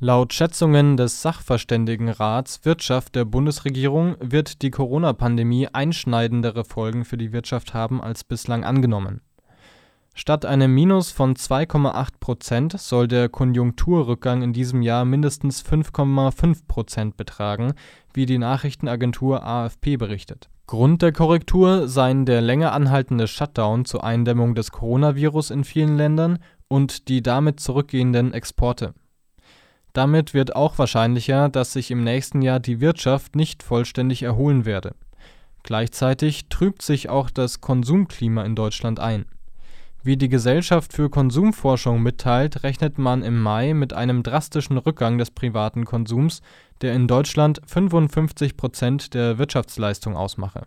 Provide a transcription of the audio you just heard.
Laut Schätzungen des Sachverständigenrats Wirtschaft der Bundesregierung wird die Corona-Pandemie einschneidendere Folgen für die Wirtschaft haben als bislang angenommen. Statt einem Minus von 2,8 Prozent soll der Konjunkturrückgang in diesem Jahr mindestens 5,5 Prozent betragen, wie die Nachrichtenagentur AFP berichtet. Grund der Korrektur seien der länger anhaltende Shutdown zur Eindämmung des Coronavirus in vielen Ländern und die damit zurückgehenden Exporte. Damit wird auch wahrscheinlicher, dass sich im nächsten Jahr die Wirtschaft nicht vollständig erholen werde. Gleichzeitig trübt sich auch das Konsumklima in Deutschland ein. Wie die Gesellschaft für Konsumforschung mitteilt, rechnet man im Mai mit einem drastischen Rückgang des privaten Konsums, der in Deutschland 55 Prozent der Wirtschaftsleistung ausmache